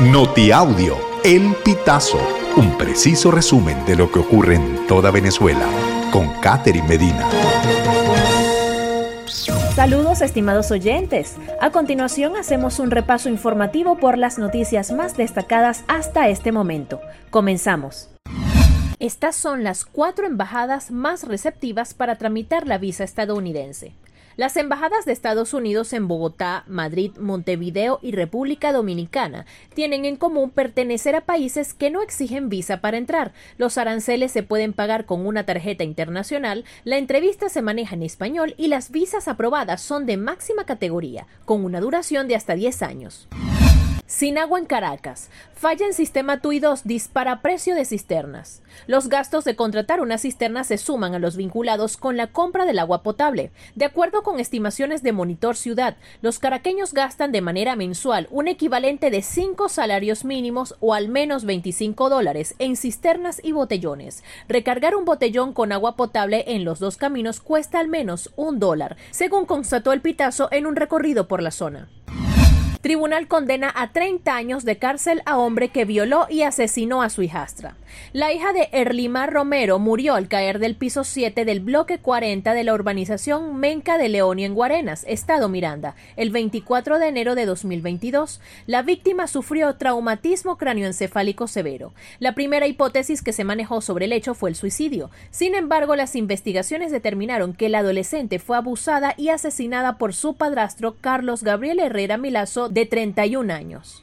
Notiaudio, El Pitazo, un preciso resumen de lo que ocurre en toda Venezuela, con Catherine Medina. Saludos estimados oyentes. A continuación hacemos un repaso informativo por las noticias más destacadas hasta este momento. Comenzamos. Estas son las cuatro embajadas más receptivas para tramitar la visa estadounidense. Las embajadas de Estados Unidos en Bogotá, Madrid, Montevideo y República Dominicana tienen en común pertenecer a países que no exigen visa para entrar. Los aranceles se pueden pagar con una tarjeta internacional, la entrevista se maneja en español y las visas aprobadas son de máxima categoría, con una duración de hasta 10 años. Sin agua en Caracas. Falla en sistema TUI 2 dispara precio de cisternas. Los gastos de contratar una cisterna se suman a los vinculados con la compra del agua potable. De acuerdo con estimaciones de Monitor Ciudad, los caraqueños gastan de manera mensual un equivalente de 5 salarios mínimos o al menos 25 dólares en cisternas y botellones. Recargar un botellón con agua potable en los dos caminos cuesta al menos un dólar, según constató el Pitazo en un recorrido por la zona. Tribunal condena a 30 años de cárcel a hombre que violó y asesinó a su hijastra. La hija de Erlimar Romero murió al caer del piso 7 del bloque 40 de la urbanización Menca de León y en Guarenas, Estado Miranda, el 24 de enero de 2022. La víctima sufrió traumatismo cráneoencefálico severo. La primera hipótesis que se manejó sobre el hecho fue el suicidio. Sin embargo, las investigaciones determinaron que la adolescente fue abusada y asesinada por su padrastro Carlos Gabriel Herrera Milazo de 31 años.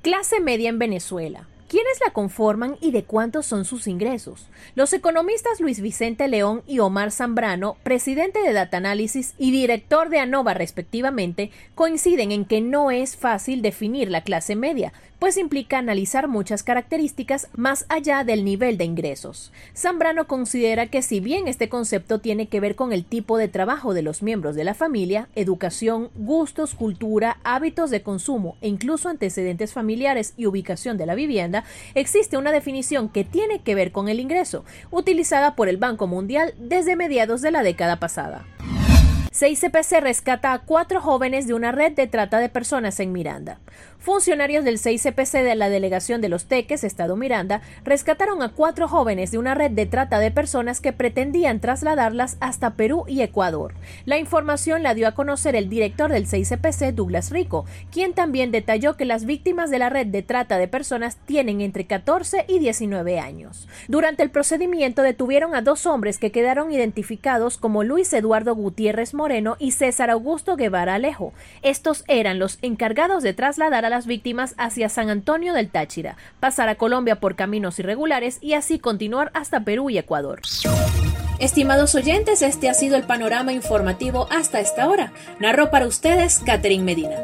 Clase media en Venezuela. ¿Quiénes la conforman y de cuántos son sus ingresos? Los economistas Luis Vicente León y Omar Zambrano, presidente de Data Analysis y director de ANOVA respectivamente, coinciden en que no es fácil definir la clase media, pues implica analizar muchas características más allá del nivel de ingresos. Zambrano considera que si bien este concepto tiene que ver con el tipo de trabajo de los miembros de la familia, educación, gustos, cultura, hábitos de consumo e incluso antecedentes familiares y ubicación de la vivienda, existe una definición que tiene que ver con el ingreso, utilizada por el Banco Mundial desde mediados de la década pasada. 6CPC rescata a cuatro jóvenes de una red de trata de personas en Miranda. Funcionarios del 6CPC de la delegación de Los Teques, Estado Miranda, rescataron a cuatro jóvenes de una red de trata de personas que pretendían trasladarlas hasta Perú y Ecuador. La información la dio a conocer el director del 6CPC, Douglas Rico, quien también detalló que las víctimas de la red de trata de personas tienen entre 14 y 19 años. Durante el procedimiento detuvieron a dos hombres que quedaron identificados como Luis Eduardo Gutiérrez y César Augusto Guevara Alejo. Estos eran los encargados de trasladar a las víctimas hacia San Antonio del Táchira, pasar a Colombia por caminos irregulares y así continuar hasta Perú y Ecuador. Estimados oyentes, este ha sido el panorama informativo hasta esta hora. Narró para ustedes Catherine Medina.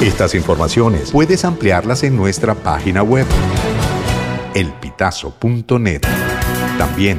Estas informaciones puedes ampliarlas en nuestra página web elpitazo.net. También